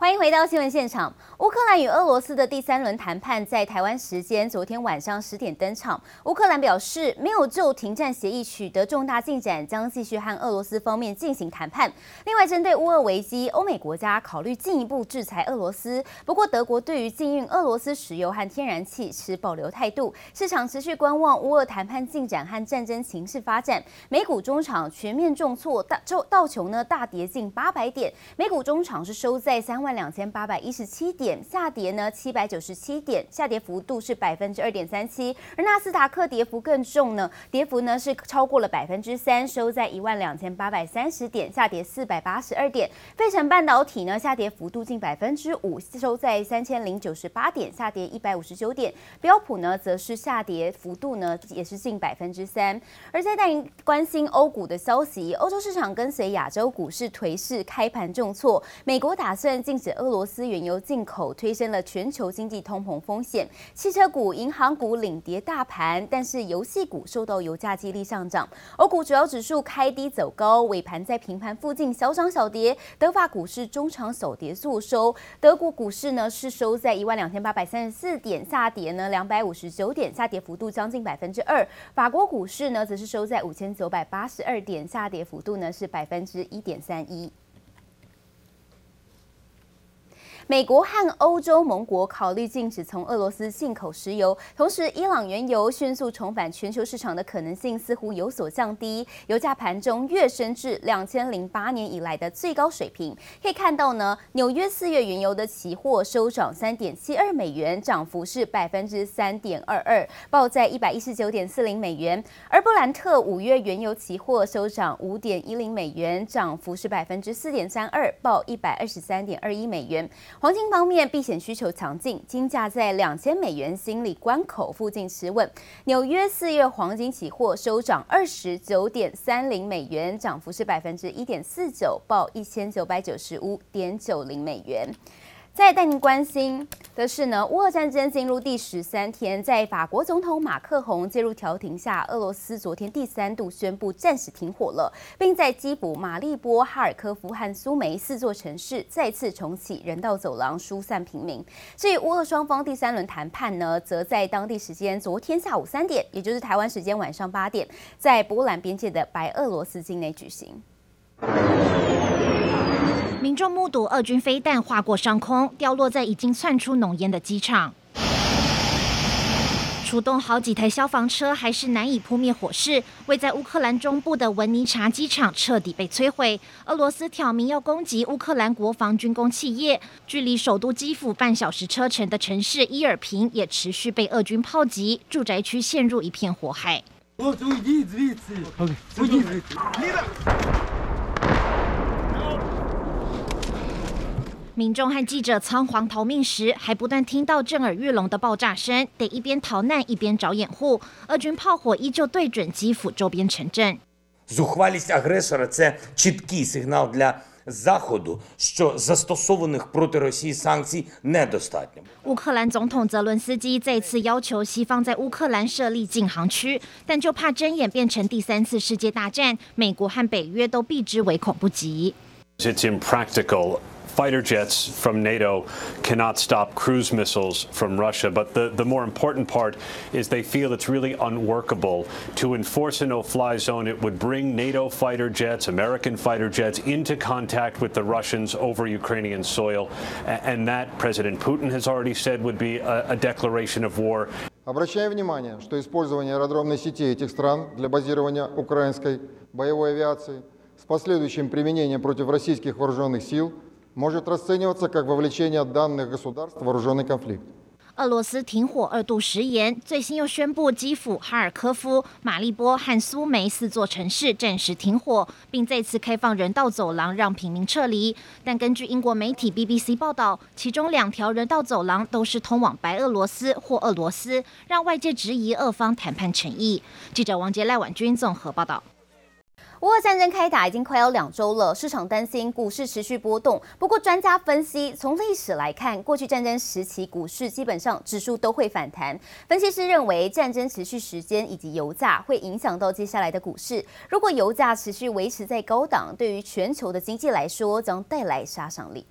欢迎回到新闻现场。乌克兰与俄罗斯的第三轮谈判在台湾时间昨天晚上十点登场。乌克兰表示，没有就停战协议取得重大进展，将继续和俄罗斯方面进行谈判。另外，针对乌俄危机，欧美国家考虑进一步制裁俄罗斯。不过，德国对于禁运俄罗斯石油和天然气持保留态度。市场持续观望乌俄谈判进展和战争形势发展。美股中场全面重挫，大周道琼呢大跌近八百点，美股中场是收在三万。两千八百一十七点下跌呢，七百九十七点下跌幅度是百分之二点三七，而纳斯达克跌幅更重呢，跌幅呢是超过了百分之三，收在一万两千八百三十点，下跌四百八十二点。费城半导体呢下跌幅度近百分之五，收在三千零九十八点，下跌一百五十九点。标普呢则是下跌幅度呢也是近百分之三。而在带您关心欧股的消息，欧洲市场跟随亚洲股市颓势开盘重挫，美国打算进。指俄罗斯原油进口推升了全球经济通膨风险，汽车股、银行股领跌大盘，但是游戏股受到油价激励上涨。欧股主要指数开低走高，尾盘在平盘附近小涨小跌。德法股市中场小跌速收，德国股市呢是收在一万两千八百三十四点，下跌呢两百五十九点，下跌幅度将近百分之二。法国股市呢则是收在五千九百八十二点，下跌幅度呢是百分之一点三一。美国和欧洲盟国考虑禁止从俄罗斯进口石油，同时伊朗原油迅速重返全球市场的可能性似乎有所降低，油价盘中跃升至两千零八年以来的最高水平。可以看到呢，纽约四月原油的期货收涨三点七二美元，涨幅是百分之三点二二，报在一百一十九点四零美元。而布兰特五月原油期货收涨五点一零美元，涨幅是百分之四点三二，报一百二十三点二一美元。黄金方面，避险需求强劲，金价在两千美元心理关口附近持稳。纽约四月黄金期货收涨二十九点三零美元，涨幅是百分之一点四九，报一千九百九十五点九零美元。再带您关心的是呢，乌俄战争进入第十三天，在法国总统马克宏介入调停下，俄罗斯昨天第三度宣布暂时停火了，并在基辅、马利波、哈尔科夫和苏梅四座城市再次重启人道走廊，疏散平民。至于乌俄双方第三轮谈判呢，则在当地时间昨天下午三点，也就是台湾时间晚上八点，在波兰边界的白俄罗斯境内举行。民众目睹俄军飞弹划过上空，掉落在已经窜出浓烟的机场。出动好几台消防车，还是难以扑灭火势。位在乌克兰中部的文尼察机场彻底被摧毁。俄罗斯挑明要攻击乌克兰国防军工企业。距离首都基辅半小时车程的城市伊尔平也持续被俄军炮击，住宅区陷入一片火海。民众和记者仓皇逃命时，还不断听到震耳欲聋的爆炸声，得一边逃难一边找掩护。俄军炮火依旧对准基辅周边城镇。乌克兰总统泽伦斯基再次要求西方在乌克兰设立禁航区，但就怕真演变成第三次世界大战，美国和北约都避之唯恐不及。It's impractical. Fighter jets from NATO cannot stop cruise missiles from Russia. But the, the more important part is they feel it's really unworkable to enforce a no fly zone. It would bring NATO fighter jets, American fighter jets, into contact with the Russians over Ukrainian soil. And that, President Putin has already said, would be a, a declaration of war. Обращаю внимание, что использование аэродромной сети этих стран для базирования украинской боевой авиации с последующим применением против российских вооруженных сил – может расцениваться как вовлечение данных государств в вооруженный конфликт。俄罗斯停火二度食言，最新又宣布基辅、哈尔科夫、马利波和苏梅四座城市暂时停火，并再次开放人道走廊让平民撤离。但根据英国媒体 BBC 报道，其中两条人道走廊都是通往白俄罗斯或俄罗斯，让外界质疑俄方谈判诚意。记者王杰、赖婉君综合报道。 乌俄战争开打已经快要两周了，市场担心股市持续波动。不过，专家分析，从历史来看，过去战争时期股市基本上指数都会反弹。分析师认为，战争持续时间以及油价会影响到接下来的股市。如果油价持续维持在高档，对于全球的经济来说将带来杀伤力。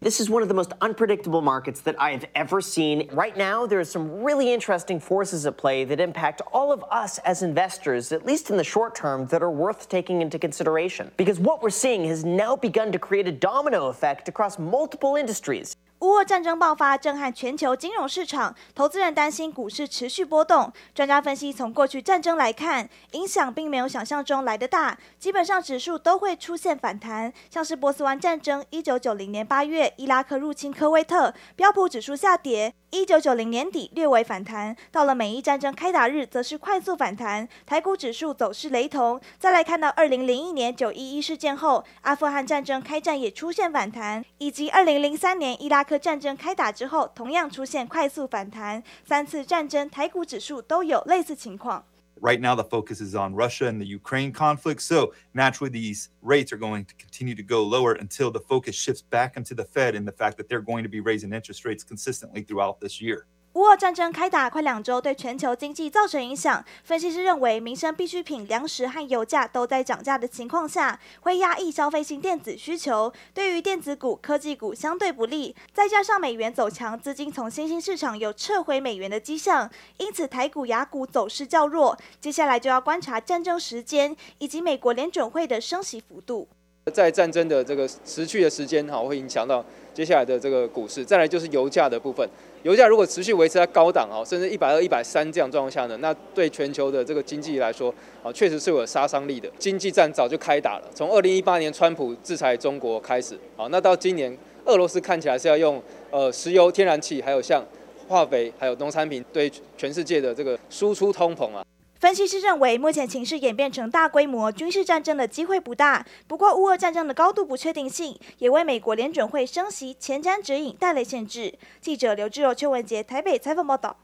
This is one of the most unpredictable markets that I have ever seen. Right now, there are some really interesting forces at play that impact all of us as investors, at least in the short term, that are worth taking into consideration. Because what we're seeing has now begun to create a domino effect across multiple industries. 乌俄战争爆发，震撼全球金融市场，投资人担心股市持续波动。专家分析，从过去战争来看，影响并没有想象中来得大，基本上指数都会出现反弹。像是波斯湾战争，一九九零年八月，伊拉克入侵科威特，标普指数下跌。一九九零年底略微反弹，到了美伊战争开打日，则是快速反弹。台股指数走势雷同。再来看到二零零一年九一一事件后，阿富汗战争开战也出现反弹，以及二零零三年伊拉克战争开打之后，同样出现快速反弹。三次战争，台股指数都有类似情况。Right now, the focus is on Russia and the Ukraine conflict. So naturally, these rates are going to continue to go lower until the focus shifts back into the Fed and the fact that they're going to be raising interest rates consistently throughout this year. 乌俄战争开打快两周，对全球经济造成影响。分析师认为，民生必需品、粮食和油价都在涨价的情况下，会压抑消费性电子需求，对于电子股、科技股相对不利。再加上美元走强，资金从新兴市场有撤回美元的迹象，因此台股、亚股走势较弱。接下来就要观察战争时间以及美国联准会的升息幅度。在战争的这个持续的时间，哈，会影响到接下来的这个股市。再来就是油价的部分。油价如果持续维持在高档哦，甚至一百二、一百三这样状况下呢，那对全球的这个经济来说啊，确实是有杀伤力的。经济战早就开打了，从二零一八年川普制裁中国开始，好，那到今年俄罗斯看起来是要用呃石油、天然气，还有像化肥，还有农产品，对全世界的这个输出通膨啊。分析师认为，目前情势演变成大规模军事战争的机会不大。不过，乌俄战争的高度不确定性，也为美国联准会升息前瞻指引带来限制。记者刘志柔、邱文杰台北采访报道。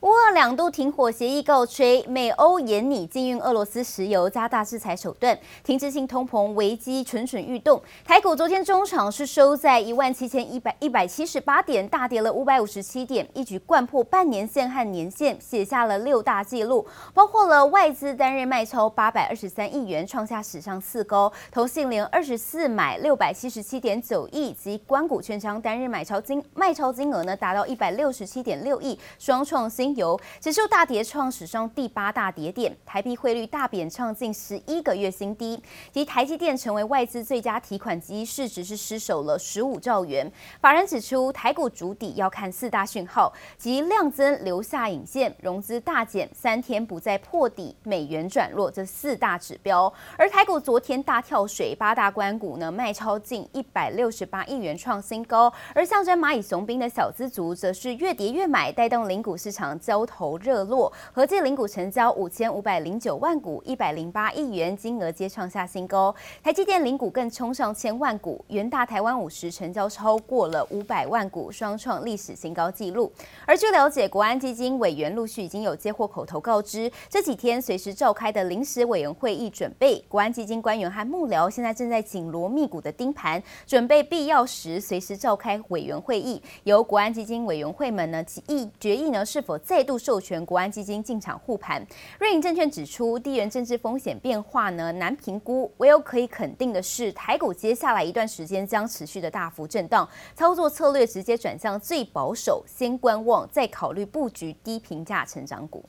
乌俄两度停火协议告吹，美欧严拟禁运俄罗斯石油，加大制裁手段，停滞性通膨危机蠢蠢欲动。台股昨天中场是收在一万七千一百一百七十八点，大跌了五百五十七点，一举掼破半年线和年线，写下了六大纪录，包括了外资单日卖超八百二十三亿元，创下史上次高；投信连二十四买六百七十七点九亿，及官股券商单日买超金卖超金额呢达到一百六十七点六亿，双创新。油指数大跌，创史上第八大跌点，台币汇率大贬，创近十一个月新低。及台积电成为外资最佳提款机，市值是失守了十五兆元。法人指出，台股筑底要看四大讯号，即量增留下影线，融资大减三天不再破底，美元转弱这四大指标。而台股昨天大跳水，八大关股呢卖超近一百六十八亿元，创新高。而象征蚂蚁雄兵的小资族，则是越跌越买，带动零股市场。交投热络，合计零股成交五千五百零九万股，一百零八亿元，金额皆创下新高。台积电零股更冲上千万股，元大台湾五十成交超过了五百万股，双创历史新高纪录。而据了解，国安基金委员陆续已经有接获口头告知，这几天随时召开的临时委员会议准备。国安基金官员和幕僚现在正在紧锣密鼓的盯盘，准备必要时随时召开委员会议，由国安基金委员会们呢决议决议呢是否再度授权国安基金进场护盘。瑞银证券指出，地缘政治风险变化呢难评估，唯有可以肯定的是，台股接下来一段时间将持续的大幅震荡，操作策略直接转向最保守，先观望，再考虑布局低评价成长股。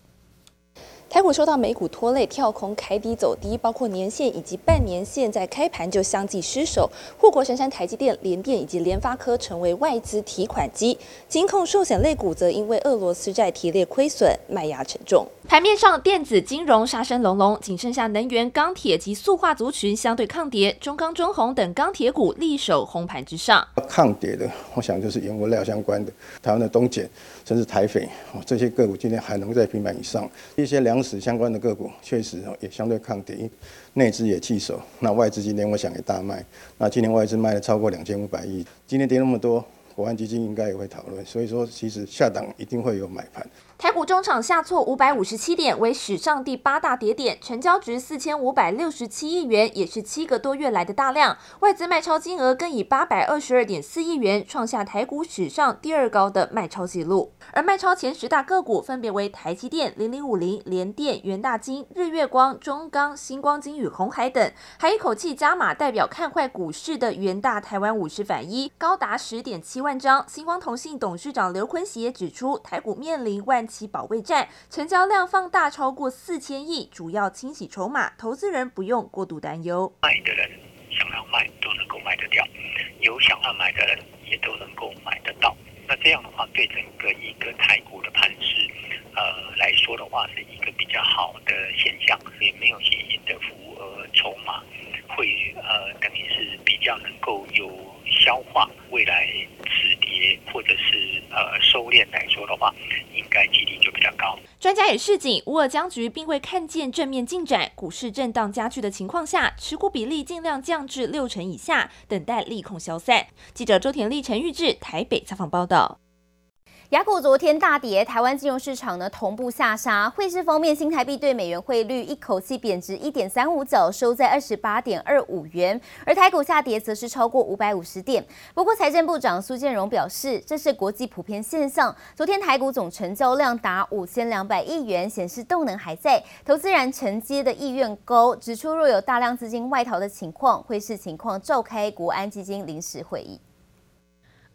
台股受到美股拖累，跳空开低走低，包括年线以及半年线在开盘就相继失守。护国神山台积电、联电以及联发科成为外资提款机，金控寿险类股则因为俄罗斯债提列亏损，卖压沉重。盘面上，电子金融杀声隆隆，仅剩下能源、钢铁及塑化族群相对抗跌，中钢、中红等钢铁股力守红盘之上。抗跌的，我想就是原物料相关的，台湾的东碱，甚至台肥，这些个股今天还能在平板以上。一些粮食相关的个股确实也相对抗跌，内资也弃手。那外资今天我想也大卖，那今年外资卖了超过两千五百亿，今天跌那么多。国安基金应该也会讨论。所以说，其实下档一定会有买盘。台股中场下挫五百五十七点，为史上第八大跌点，成交值四千五百六十七亿元，也是七个多月来的大量。外资卖超金额更以八百二十二点四亿元，创下台股史上第二高的卖超纪录。而卖超前十大个股分别为台积电、零零五零、联电、元大金、日月光、中钢、星光金与红海等，还一口气加码代表看坏股市的元大台湾五十反一，高达十点七万张。新光同信董事长刘坤喜也指出，台股面临万。期保卫战，成交量放大超过四千亿，主要清洗筹码，投资人不用过度担忧。卖的人想要卖都能够卖得掉，有想要买的人也都能够买得到。那这样的话，对整个一个台股的盘势，呃来说的话，是一个比较好的现象，也没有新兴的浮额筹码会呃等于是比较能够有消化未来止跌或者是呃收敛来说的话。应该几率就比较高。专家也示警，乌尔僵局并未看见正面进展，股市震荡加剧的情况下，持股比例尽量降至六成以下，等待利空消散。记者周田丽、陈玉志台北采访报道。雅股昨天大跌，台湾金融市场呢同步下杀。汇市方面，新台币对美元汇率一口气贬值一点三五角，收在二十八点二五元。而台股下跌则是超过五百五十点。不过，财政部长苏建荣表示，这是国际普遍现象。昨天台股总成交量达五千两百亿元，显示动能还在，投资人承接的意愿高。指出若有大量资金外逃的情况，会视情况召开国安基金临时会议。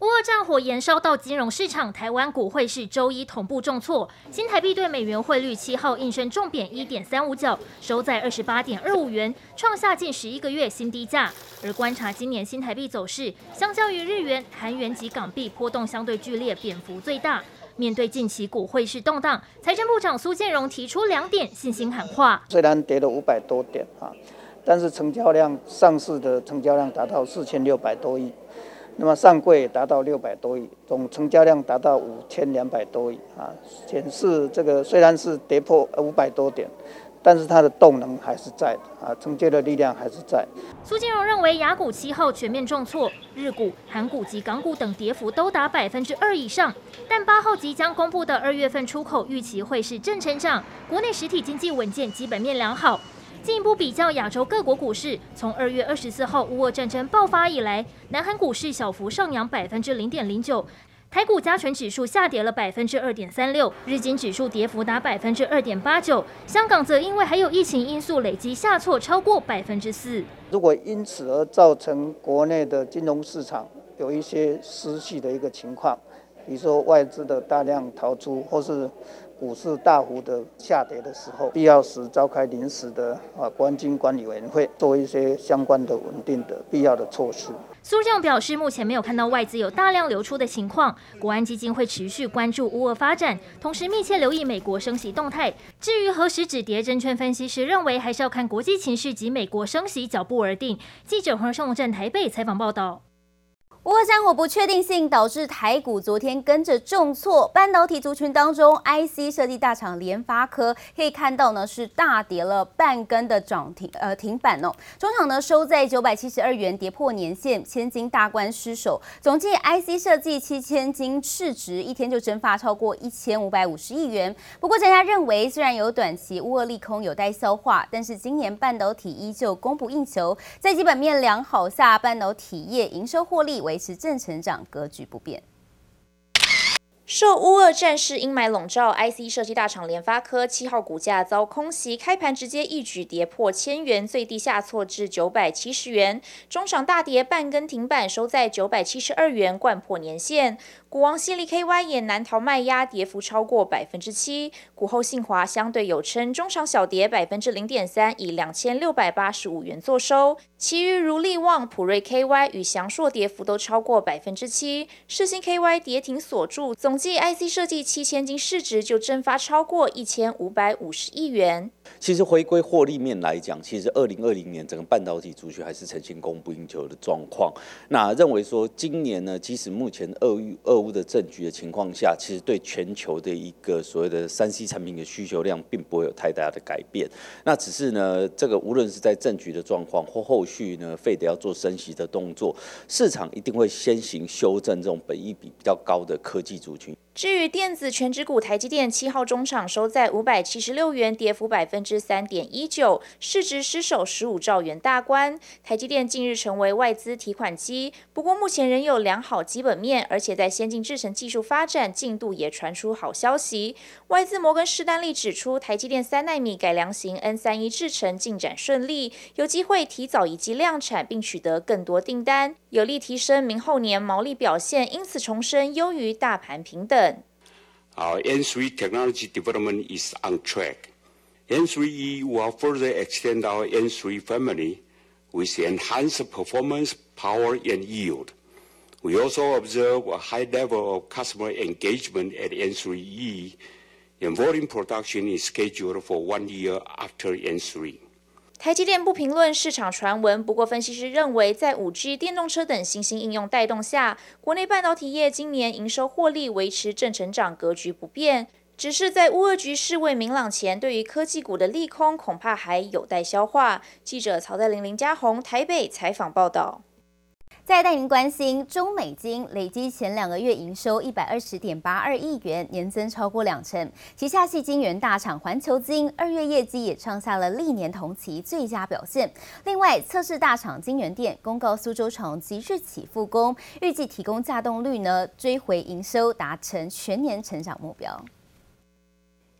乌俄战火延烧到金融市场，台湾股汇市周一同步重挫，新台币对美元汇率七号应声重贬一点三五角，收在二十八点二五元，创下近十一个月新低价。而观察今年新台币走势，相较于日元、韩元及港币，波动相对剧烈，贬幅最大。面对近期股汇市动荡，财政部长苏建荣提出两点信心喊话：虽然跌了五百多点啊，但是成交量上市的成交量达到四千六百多亿。那么上柜达到六百多亿，总成交量达到五千两百多亿啊，显示这个虽然是跌破五百多点，但是它的动能还是在的啊，承接的力量还是在。苏金荣认为，亚股七号全面重挫，日股、韩股及港股等跌幅都达百分之二以上，但八号即将公布的二月份出口预期会是正成长，国内实体经济稳健，基本面良好。进一步比较亚洲各国股市，从二月二十四号乌俄战争爆发以来，南韩股市小幅上扬百分之零点零九，台股加权指数下跌了百分之二点三六，日经指数跌幅达百分之二点八九，香港则因为还有疫情因素，累积下挫超过百分之四。如果因此而造成国内的金融市场有一些失序的一个情况，比如说外资的大量逃出，或是股市大幅的下跌的时候，必要时召开临时的啊国安金管理委员会，做一些相关的稳定的必要的措施。苏正表示，目前没有看到外资有大量流出的情况，国安基金会持续关注乌俄发展，同时密切留意美国升息动态。至于何时止跌，证券分析师认为还是要看国际情势及美国升息脚步而定。记者黄胜站台北采访报道。乌俄战火不确定性导致台股昨天跟着重挫，半导体族群当中，IC 设计大厂联发科可以看到呢是大跌了半根的涨停呃停板哦，中场呢收在九百七十二元，跌破年线，千金大关失守，总计 IC 设计七千金市值一天就蒸发超过一千五百五十亿元。不过专家认为，虽然有短期乌俄利空有待消化，但是今年半导体依旧供不应求，在基本面良好下，半导体业营收获利为。维持正成长格局不变。受乌俄战事阴霾笼罩，IC 设计大厂联发科七号股价遭空袭，开盘直接一举跌破千元，最低下挫至九百七十元，中场大跌半根停板，收在九百七十二元，掼破年线。股王矽力 KY 也难逃卖压，跌幅超过百分之七。股后信华相对有称，中场小跌百分之零点三，以两千六百八十五元作收。其余如力旺、普瑞 KY 与祥硕跌幅都超过百分之七。世芯 KY 跌停锁住，总计 IC 设计七千金市值就蒸发超过一千五百五十亿元。其实回归获利面来讲，其实二零二零年整个半导体族群还是呈现供不应求的状况。那认为说今年呢，即使目前俄乌俄乌的政局的情况下，其实对全球的一个所谓的三 C 产品的需求量并不会有太大的改变。那只是呢，这个无论是在政局的状况或后去呢，非得要做升息的动作，市场一定会先行修正这种本益比比较高的科技族群。至于电子全指股，台积电七号中场收在五百七十六元，跌幅百分之三点一九，市值失守十五兆元大关。台积电近日成为外资提款机，不过目前仍有良好基本面，而且在先进制程技术发展进度也传出好消息。外资摩根士丹利指出，台积电三奈米改良型 N 三一制程进展顺利，有机会提早一季量产，并取得更多订单，有力提升明后年毛利表现，因此重申优于大盘平等。Our N3 technology development is on track. N3E will further extend our N3 family with enhanced performance, power, and yield. We also observe a high level of customer engagement at N3E, and volume production is scheduled for one year after N3. 台积电不评论市场传闻，不过分析师认为，在五 G、电动车等新兴应用带动下，国内半导体业今年营收获利维持正成长格局不变。只是在乌二局势未明朗前，对于科技股的利空恐怕还有待消化。记者曹在林、林佳宏台北采访报道。再带您关心，中美金累积前两个月营收一百二十点八二亿元，年增超过两成。旗下矽晶圆大厂环球金二月业绩也创下了历年同期最佳表现。另外，测试大厂晶圆店公告苏州厂即日起复工，预计提供稼动率呢，追回营收，达成全年成长目标。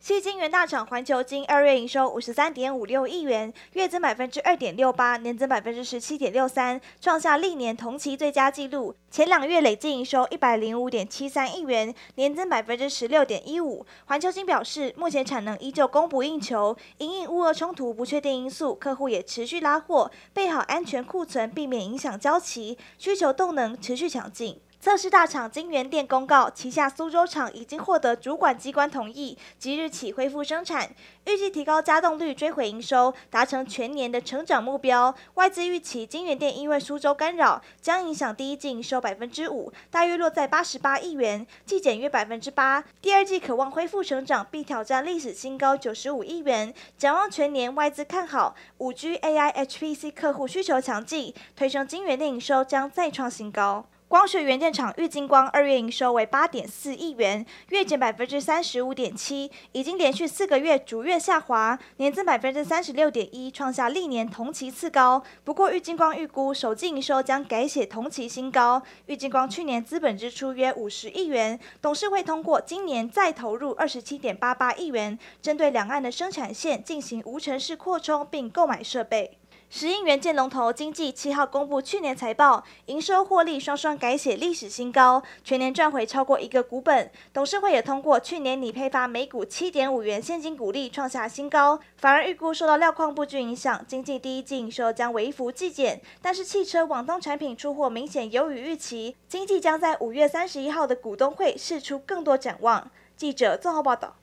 矽晶元大厂环球晶二月营收五十三点五六亿元，月增百分之二点六八，年增百分之十七点六三，创下历年同期最佳纪录。前两月累计营收一百零五点七三亿元，年增百分之十六点一五。环球晶表示，目前产能依旧供不应求，因应乌俄冲突不确定因素，客户也持续拉货，备好安全库存，避免影响交期，需求动能持续强劲。测试大厂金圆店公告，旗下苏州厂已经获得主管机关同意，即日起恢复生产，预计提高稼动率，追回营收，达成全年的成长目标。外资预期金圆店因为苏州干扰，将影响第一季营收百分之五，大约落在八十八亿元，季减约百分之八。第二季可望恢复成长，并挑战历史新高九十五亿元。展望全年，外资看好五 G、AI、HPC 客户需求强劲，推升金圆店营收将再创新高。光学元件厂玉晶光二月营收为八点四亿元，月减百分之三十五点七，已经连续四个月逐月下滑，年增百分之三十六点一，创下历年同期次高。不过玉晶光预估首季营收将改写同期新高。玉晶光去年资本支出约五十亿元，董事会通过今年再投入二十七点八八亿元，针对两岸的生产线进行无尘室扩充并购买设备。石英元件龙头经济七号公布去年财报，营收获利双双改写历史新高，全年赚回超过一个股本。董事会也通过去年拟配发每股七点五元现金股利，创下新高。反而预估受到料矿不均影响，经济第一季营收将微幅季减，但是汽车网通产品出货明显优于预期。经济将在五月三十一号的股东会释出更多展望。记者综合报道。